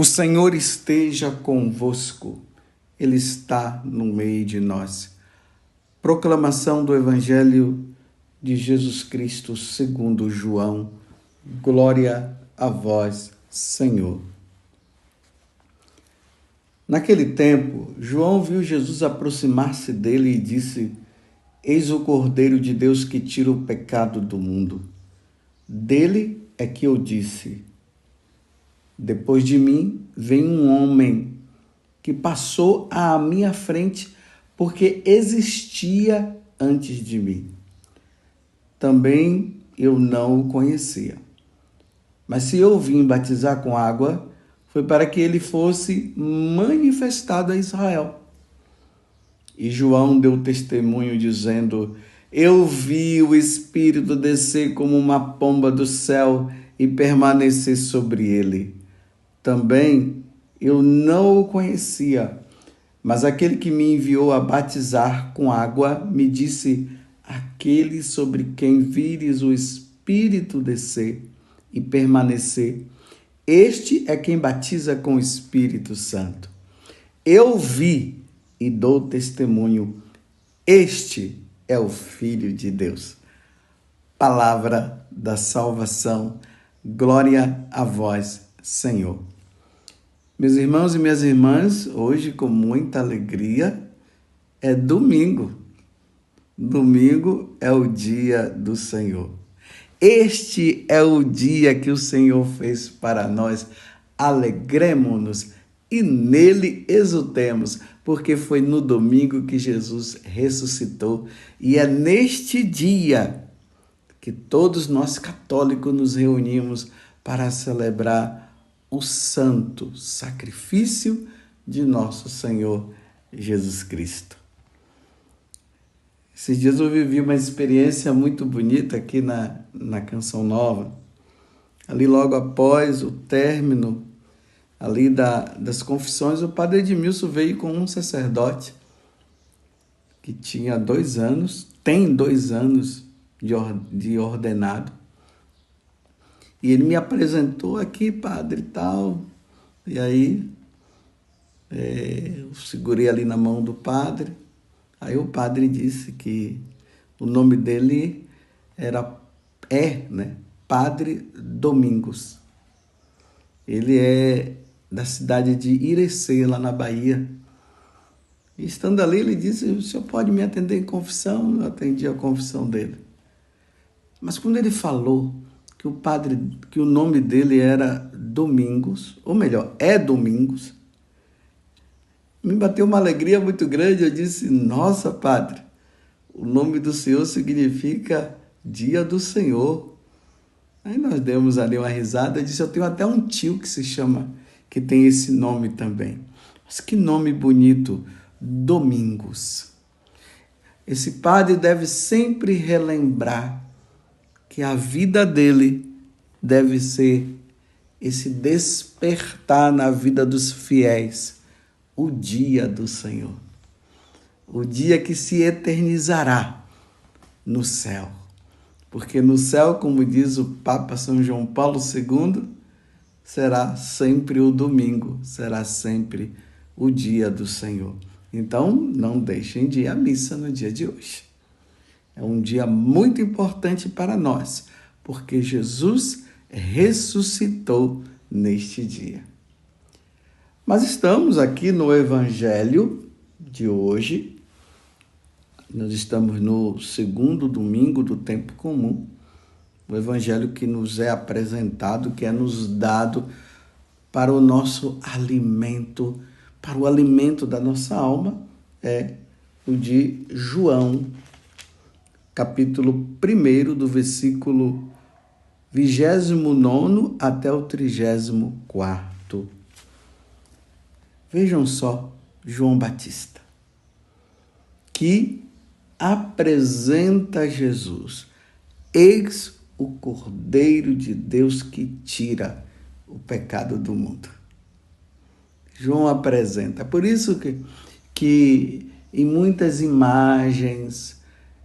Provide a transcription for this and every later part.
O Senhor esteja convosco, Ele está no meio de nós. Proclamação do Evangelho de Jesus Cristo segundo João. Glória a vós, Senhor. Naquele tempo, João viu Jesus aproximar-se dele e disse: Eis o Cordeiro de Deus que tira o pecado do mundo. Dele é que eu disse: depois de mim vem um homem que passou à minha frente porque existia antes de mim. Também eu não o conhecia. Mas se eu vim batizar com água, foi para que ele fosse manifestado a Israel. E João deu testemunho dizendo: Eu vi o Espírito descer como uma pomba do céu e permanecer sobre ele. Também eu não o conhecia, mas aquele que me enviou a batizar com água me disse: Aquele sobre quem vires o Espírito descer e permanecer, este é quem batiza com o Espírito Santo. Eu vi e dou testemunho, este é o Filho de Deus. Palavra da salvação, glória a vós, Senhor. Meus irmãos e minhas irmãs, hoje com muita alegria é domingo. Domingo é o dia do Senhor. Este é o dia que o Senhor fez para nós. Alegremos-nos e nele exultemos, porque foi no domingo que Jesus ressuscitou e é neste dia que todos nós católicos nos reunimos para celebrar o santo sacrifício de nosso Senhor Jesus Cristo. Esses dias eu vivi uma experiência muito bonita aqui na, na Canção Nova. Ali logo após o término ali da, das confissões, o padre Edmilson veio com um sacerdote que tinha dois anos, tem dois anos de, de ordenado, e ele me apresentou aqui, padre, tal. E aí é, eu segurei ali na mão do padre. Aí o padre disse que o nome dele era é, né? Padre Domingos. Ele é da cidade de Irecê, lá na Bahia. E estando ali, ele disse: O senhor pode me atender em confissão? Eu atendi a confissão dele. Mas quando ele falou que o padre, que o nome dele era Domingos, ou melhor, é Domingos. Me bateu uma alegria muito grande. Eu disse: Nossa, padre, o nome do Senhor significa Dia do Senhor. Aí nós demos ali uma risada. Eu disse: Eu tenho até um tio que se chama, que tem esse nome também. Mas que nome bonito, Domingos. Esse padre deve sempre relembrar que a vida dele deve ser esse despertar na vida dos fiéis, o dia do Senhor, o dia que se eternizará no céu. Porque no céu, como diz o Papa São João Paulo II, será sempre o domingo, será sempre o dia do Senhor. Então, não deixem de ir à missa no dia de hoje. É um dia muito importante para nós, porque Jesus ressuscitou neste dia. Mas estamos aqui no Evangelho de hoje. Nós estamos no segundo domingo do tempo comum. O Evangelho que nos é apresentado, que é nos dado para o nosso alimento, para o alimento da nossa alma, é o de João, capítulo 1, do versículo 29 até o 34. Vejam só João Batista, que apresenta Jesus, eis o Cordeiro de Deus que tira o pecado do mundo. João apresenta. Por isso que, que em muitas imagens,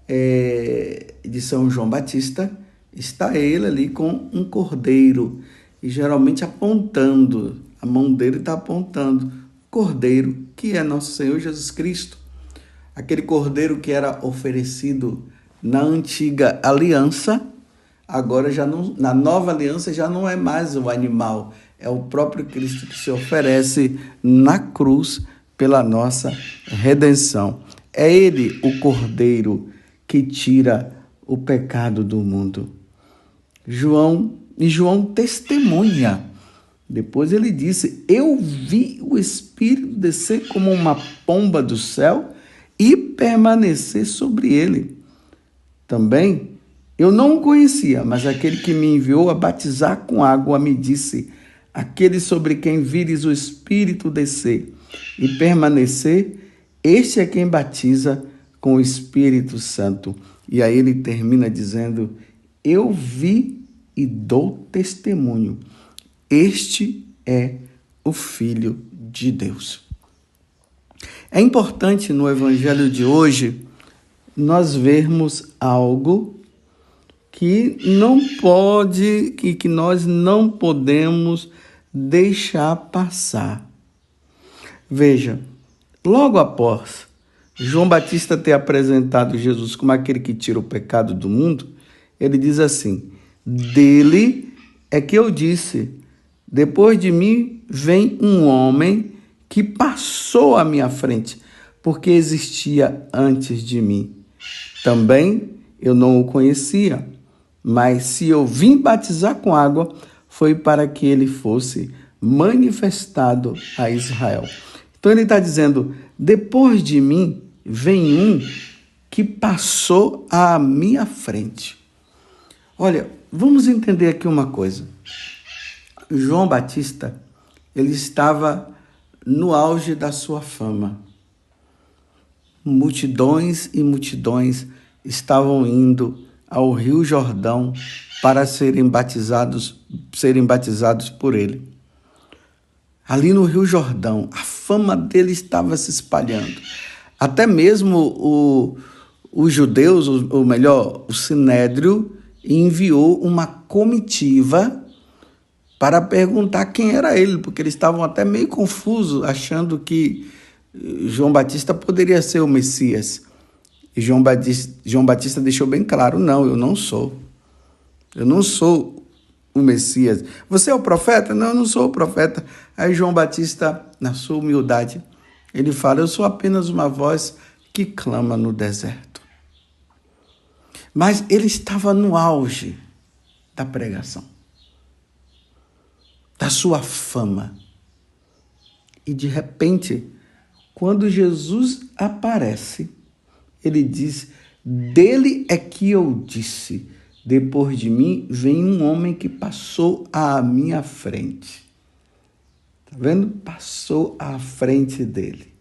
é, de São João Batista, está ele ali com um cordeiro, e geralmente apontando, A mão dele está apontando cordeiro, que é nosso Senhor Jesus Cristo. Aquele cordeiro que era oferecido na antiga aliança, agora já não, na nova aliança já não é mais o animal, é o próprio Cristo que se oferece na cruz pela nossa redenção. É ele o cordeiro que tira o pecado do mundo. João, e João testemunha. Depois ele disse: Eu vi o Espírito descer como uma pomba do céu e permanecer sobre ele. Também eu não o conhecia, mas aquele que me enviou a batizar com água me disse: Aquele sobre quem vires o Espírito descer e permanecer, este é quem batiza com o Espírito Santo. E aí ele termina dizendo: Eu vi e dou testemunho. Este é o Filho de Deus. É importante no Evangelho de hoje nós vermos algo que não pode, que, que nós não podemos deixar passar. Veja, logo após João Batista ter apresentado Jesus como aquele que tira o pecado do mundo, ele diz assim: Dele é que eu disse: depois de mim vem um homem que passou à minha frente, porque existia antes de mim. Também eu não o conhecia, mas se eu vim batizar com água, foi para que ele fosse manifestado a Israel. Então ele está dizendo: depois de mim vem um que passou à minha frente. Olha, vamos entender aqui uma coisa. João Batista, ele estava no auge da sua fama. Multidões e multidões estavam indo ao Rio Jordão para serem batizados, serem batizados por ele. Ali no Rio Jordão, a fama dele estava se espalhando. Até mesmo o, os judeus, ou melhor, o Sinédrio, enviou uma comitiva para perguntar quem era ele, porque eles estavam até meio confusos, achando que eh, João Batista poderia ser o Messias. E João Batista, João Batista deixou bem claro: não, eu não sou. Eu não sou o Messias. Você é o profeta? Não, eu não sou o profeta. Aí João Batista, na sua humildade, ele fala: Eu sou apenas uma voz que clama no deserto. Mas ele estava no auge da pregação, da sua fama. E de repente, quando Jesus aparece, ele diz: Dele é que eu disse: Depois de mim vem um homem que passou à minha frente vendo? Passou à frente dele.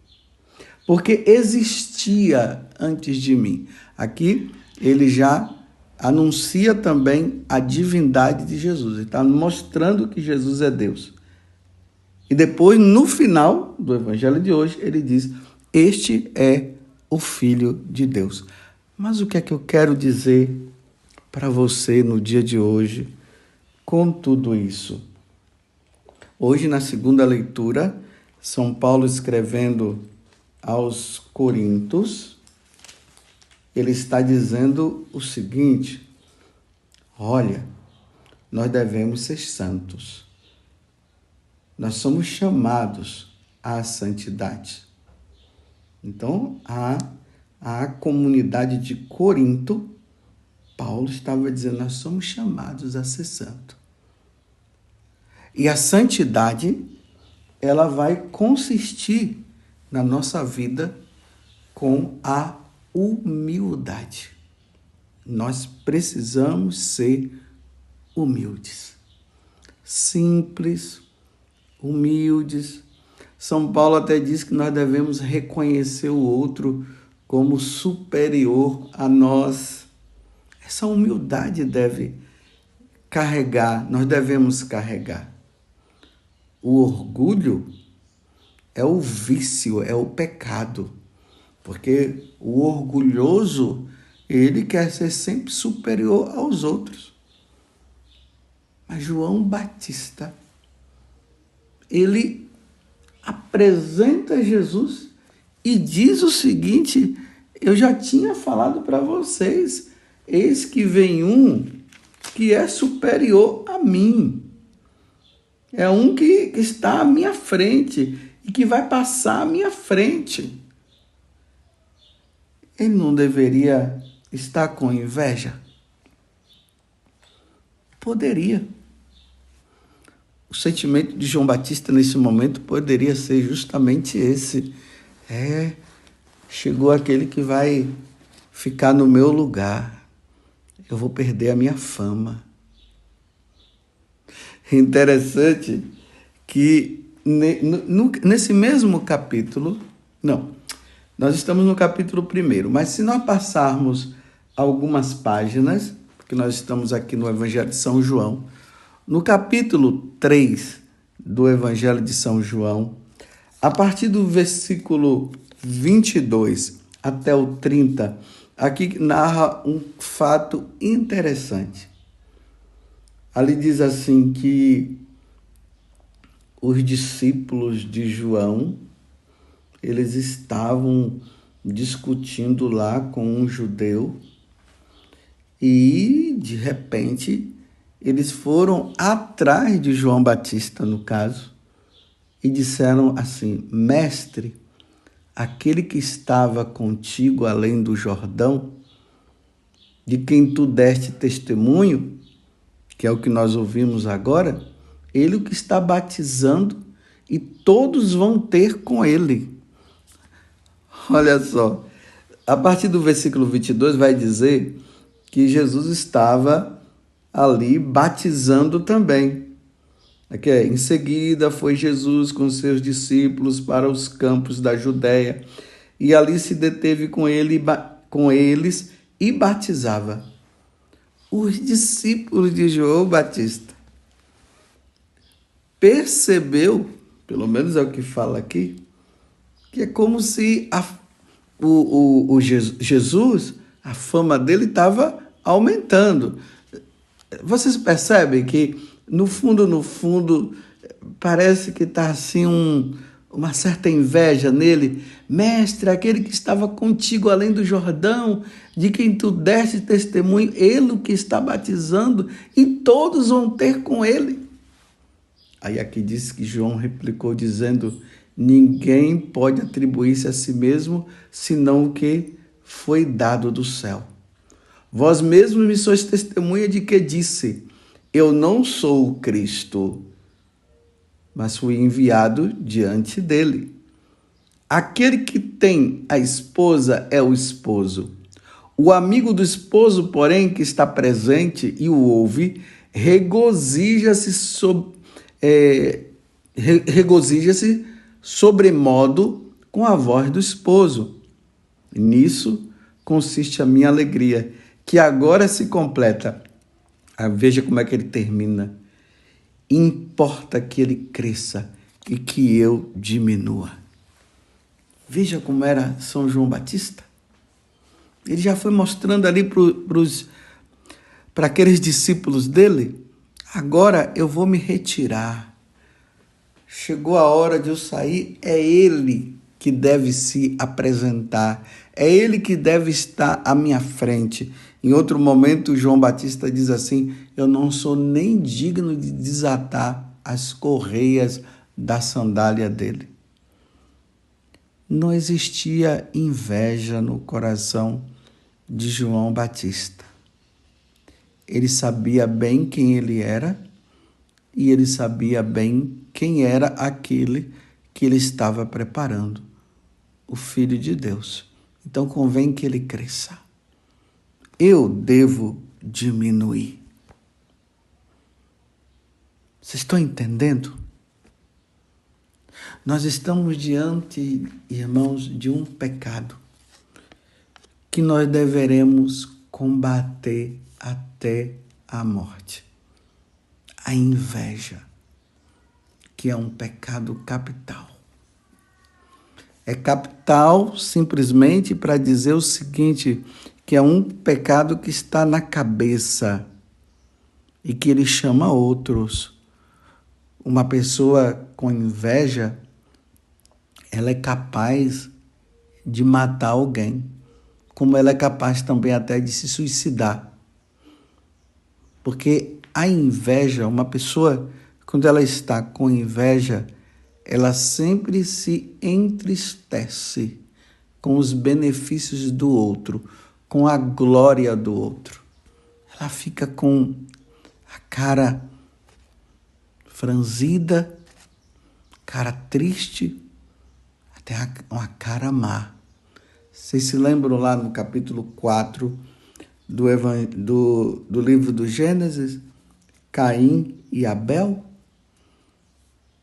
Porque existia antes de mim. Aqui ele já anuncia também a divindade de Jesus. Ele está mostrando que Jesus é Deus. E depois, no final do evangelho de hoje, ele diz: Este é o Filho de Deus. Mas o que é que eu quero dizer para você no dia de hoje com tudo isso? Hoje, na segunda leitura, São Paulo escrevendo aos Coríntios, ele está dizendo o seguinte: olha, nós devemos ser santos. Nós somos chamados à santidade. Então, a, a comunidade de Corinto, Paulo estava dizendo: nós somos chamados a ser santos. E a santidade, ela vai consistir na nossa vida com a humildade. Nós precisamos ser humildes. Simples, humildes. São Paulo até diz que nós devemos reconhecer o outro como superior a nós. Essa humildade deve carregar, nós devemos carregar. O orgulho é o vício, é o pecado. Porque o orgulhoso, ele quer ser sempre superior aos outros. Mas João Batista, ele apresenta Jesus e diz o seguinte: Eu já tinha falado para vocês, eis que vem um que é superior a mim. É um que está à minha frente e que vai passar à minha frente. Ele não deveria estar com inveja? Poderia. O sentimento de João Batista nesse momento poderia ser justamente esse. É, chegou aquele que vai ficar no meu lugar. Eu vou perder a minha fama. Interessante que nesse mesmo capítulo, não, nós estamos no capítulo primeiro, mas se nós passarmos algumas páginas, porque nós estamos aqui no Evangelho de São João, no capítulo 3 do Evangelho de São João, a partir do versículo 22 até o 30, aqui narra um fato interessante. Ali diz assim que os discípulos de João, eles estavam discutindo lá com um judeu e de repente eles foram atrás de João Batista, no caso, e disseram assim: Mestre, aquele que estava contigo além do Jordão, de quem tu deste testemunho, que é o que nós ouvimos agora, ele o que está batizando e todos vão ter com ele. Olha só, a partir do versículo 22 vai dizer que Jesus estava ali batizando também. Aqui é, em seguida foi Jesus com seus discípulos para os campos da Judéia e ali se deteve com, ele, com eles e batizava os discípulos de João Batista. Percebeu, pelo menos é o que fala aqui, que é como se a, o, o, o Jesus, a fama dele estava aumentando. Vocês percebem que, no fundo, no fundo, parece que está assim um, uma certa inveja nele. Mestre, aquele que estava contigo além do Jordão, de quem tu deste testemunho, ele o que está batizando, e todos vão ter com ele. Aí aqui diz que João replicou dizendo: Ninguém pode atribuir-se a si mesmo senão o que foi dado do céu. Vós mesmos me sois testemunha de que disse: Eu não sou o Cristo, mas fui enviado diante dele. Aquele que tem a esposa é o esposo. O amigo do esposo, porém, que está presente e o ouve, regozija-se sob, é, regozija-se sobremodo com a voz do esposo. Nisso consiste a minha alegria que agora se completa. Ah, veja como é que ele termina. Importa que ele cresça e que eu diminua. Veja como era São João Batista. Ele já foi mostrando ali para aqueles discípulos dele. Agora eu vou me retirar. Chegou a hora de eu sair, é ele que deve se apresentar, é ele que deve estar à minha frente. Em outro momento, João Batista diz assim: Eu não sou nem digno de desatar as correias da sandália dele. Não existia inveja no coração de João Batista. Ele sabia bem quem ele era e ele sabia bem quem era aquele que ele estava preparando o Filho de Deus. Então convém que ele cresça eu devo diminuir. Vocês estão entendendo? Nós estamos diante, irmãos, de um pecado que nós deveremos combater até a morte. A inveja, que é um pecado capital. É capital simplesmente para dizer o seguinte: que é um pecado que está na cabeça e que ele chama outros. Uma pessoa com inveja, ela é capaz de matar alguém, como ela é capaz também até de se suicidar. Porque a inveja, uma pessoa, quando ela está com inveja, ela sempre se entristece com os benefícios do outro, com a glória do outro. Ela fica com a cara franzida, cara triste, até uma cara má. Vocês se lembram lá no capítulo 4 do, do, do livro do Gênesis? Caim e Abel?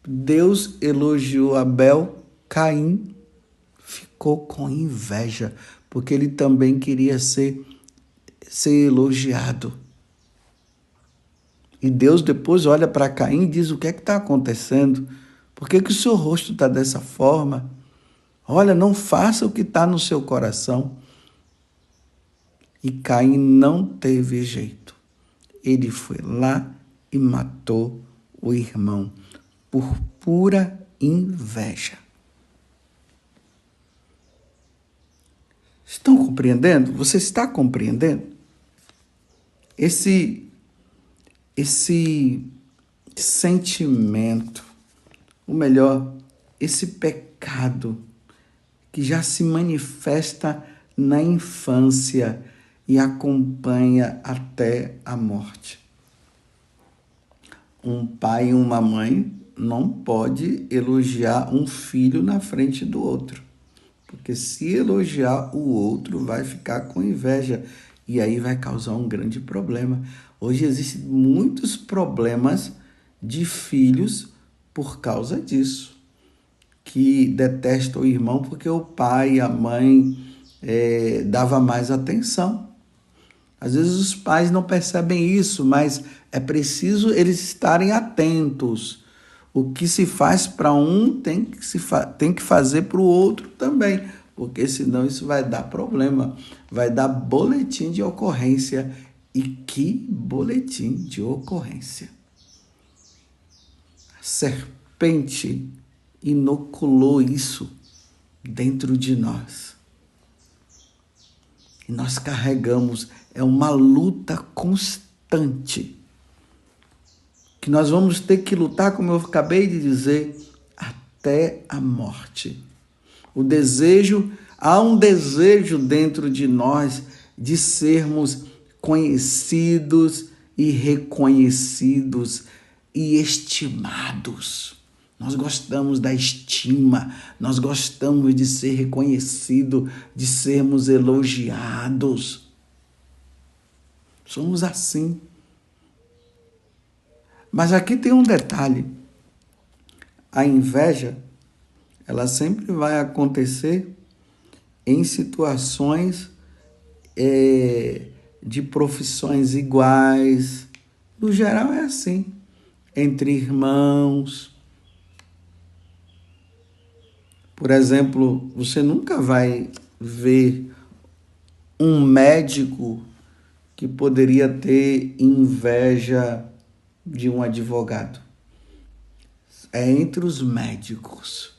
Deus elogiou Abel, Caim ficou com inveja, porque ele também queria ser, ser elogiado. E Deus depois olha para Caim e diz: O que é que está acontecendo? Por que, que o seu rosto está dessa forma? Olha, não faça o que está no seu coração. E Caim não teve jeito. Ele foi lá e matou o irmão por pura inveja. Estão compreendendo? Você está compreendendo? Esse esse sentimento, ou melhor, esse pecado que já se manifesta na infância e acompanha até a morte. Um pai e uma mãe não pode elogiar um filho na frente do outro. Porque se elogiar o outro, vai ficar com inveja e aí vai causar um grande problema. Hoje existem muitos problemas de filhos por causa disso, que detestam o irmão porque o pai a mãe é, dava mais atenção. Às vezes os pais não percebem isso, mas é preciso eles estarem atentos. O que se faz para um tem que, se tem que fazer para o outro também, porque senão isso vai dar problema, vai dar boletim de ocorrência e que boletim de ocorrência! A serpente inoculou isso dentro de nós. E nós carregamos, é uma luta constante. Que nós vamos ter que lutar, como eu acabei de dizer, até a morte. O desejo, há um desejo dentro de nós de sermos conhecidos e reconhecidos e estimados. Nós gostamos da estima, nós gostamos de ser reconhecido, de sermos elogiados. Somos assim. Mas aqui tem um detalhe. A inveja, ela sempre vai acontecer em situações é, de profissões iguais. No geral é assim, entre irmãos. Por exemplo, você nunca vai ver um médico que poderia ter inveja de um advogado. É entre os médicos.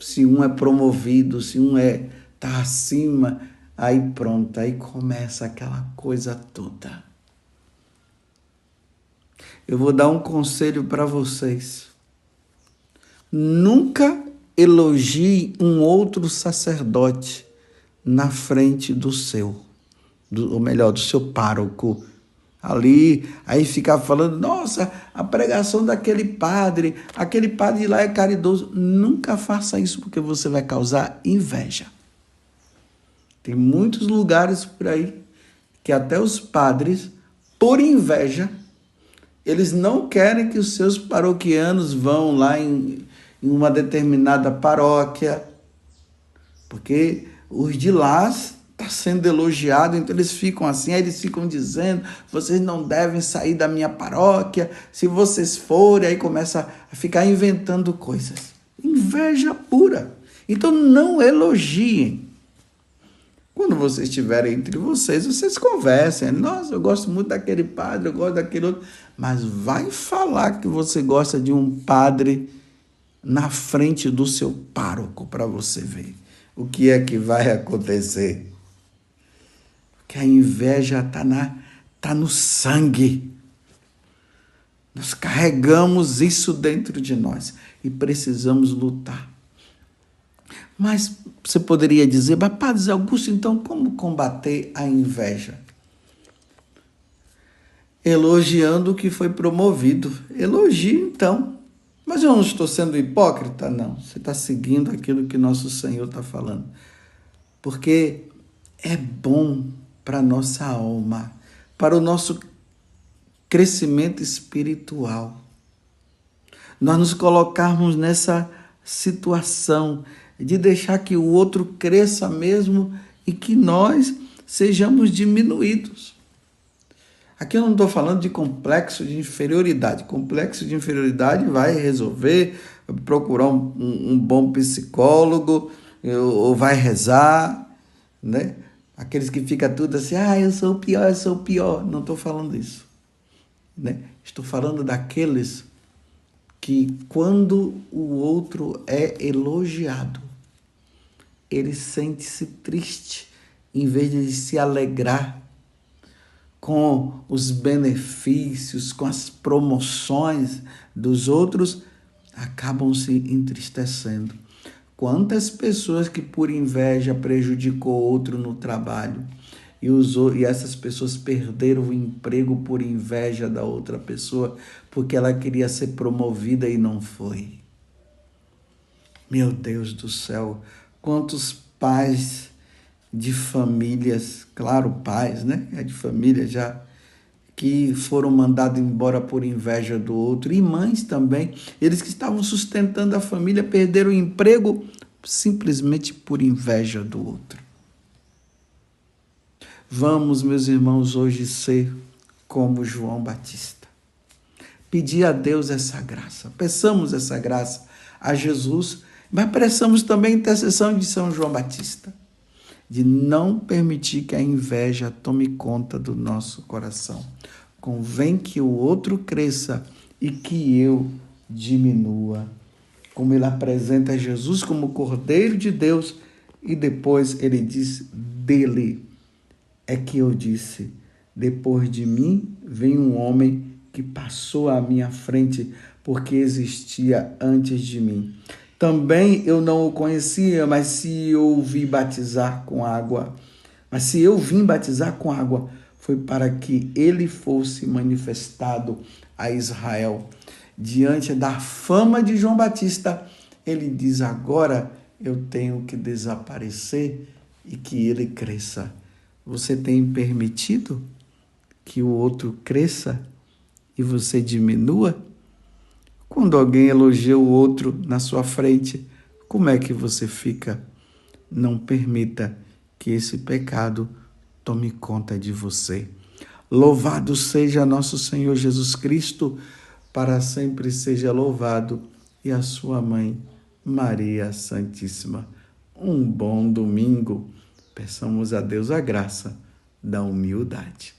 Se um é promovido, se um é tá acima, Aí pronto, aí começa aquela coisa toda. Eu vou dar um conselho para vocês. Nunca elogie um outro sacerdote na frente do seu, do, ou melhor, do seu pároco. Ali, aí ficar falando, nossa, a pregação daquele padre, aquele padre lá é caridoso. Nunca faça isso porque você vai causar inveja. Tem muitos lugares por aí que até os padres, por inveja, eles não querem que os seus paroquianos vão lá em, em uma determinada paróquia, porque os de lá está sendo elogiado, então eles ficam assim, aí eles ficam dizendo, vocês não devem sair da minha paróquia, se vocês forem, aí começa a ficar inventando coisas. Inveja pura. Então não elogiem. Quando vocês estiverem entre vocês, vocês conversem. Nossa, eu gosto muito daquele padre, eu gosto daquele outro. Mas vai falar que você gosta de um padre na frente do seu pároco para você ver o que é que vai acontecer. Que a inveja está tá no sangue. Nós carregamos isso dentro de nós e precisamos lutar. Mas você poderia dizer, mas Padre Augusto, então como combater a inveja? Elogiando o que foi promovido. Elogie então. Mas eu não estou sendo hipócrita? Não. Você está seguindo aquilo que nosso Senhor está falando. Porque é bom para a nossa alma, para o nosso crescimento espiritual. Nós nos colocarmos nessa situação de deixar que o outro cresça mesmo e que nós sejamos diminuídos. Aqui eu não estou falando de complexo de inferioridade. Complexo de inferioridade vai resolver, procurar um, um, bom psicólogo, ou vai rezar, né? Aqueles que ficam tudo assim, ah, eu sou o pior, eu sou o pior. Não estou falando isso. Né? Estou falando daqueles que, quando o outro é elogiado, ele sente-se triste, em vez de se alegrar com os benefícios, com as promoções dos outros, acabam se entristecendo. Quantas pessoas que por inveja prejudicou outro no trabalho e usou e essas pessoas perderam o emprego por inveja da outra pessoa, porque ela queria ser promovida e não foi. Meu Deus do céu, quantos pais de famílias, claro, pais, né? É de família já, que foram mandados embora por inveja do outro, e mães também. Eles que estavam sustentando a família perderam o emprego simplesmente por inveja do outro. Vamos, meus irmãos, hoje ser como João Batista. Pedir a Deus essa graça. Peçamos essa graça a Jesus mas precisamos também intercessão de São João Batista, de não permitir que a inveja tome conta do nosso coração. Convém que o outro cresça e que eu diminua. Como ele apresenta Jesus como Cordeiro de Deus e depois ele diz dele é que eu disse: depois de mim vem um homem que passou à minha frente porque existia antes de mim. Também eu não o conhecia, mas se eu vi batizar com água, mas se eu vim batizar com água, foi para que ele fosse manifestado a Israel. Diante da fama de João Batista, ele diz: agora eu tenho que desaparecer e que ele cresça. Você tem permitido que o outro cresça e você diminua? Quando alguém elogia o outro na sua frente, como é que você fica? Não permita que esse pecado tome conta de você. Louvado seja nosso Senhor Jesus Cristo, para sempre seja louvado, e a sua mãe, Maria Santíssima. Um bom domingo. Peçamos a Deus a graça da humildade.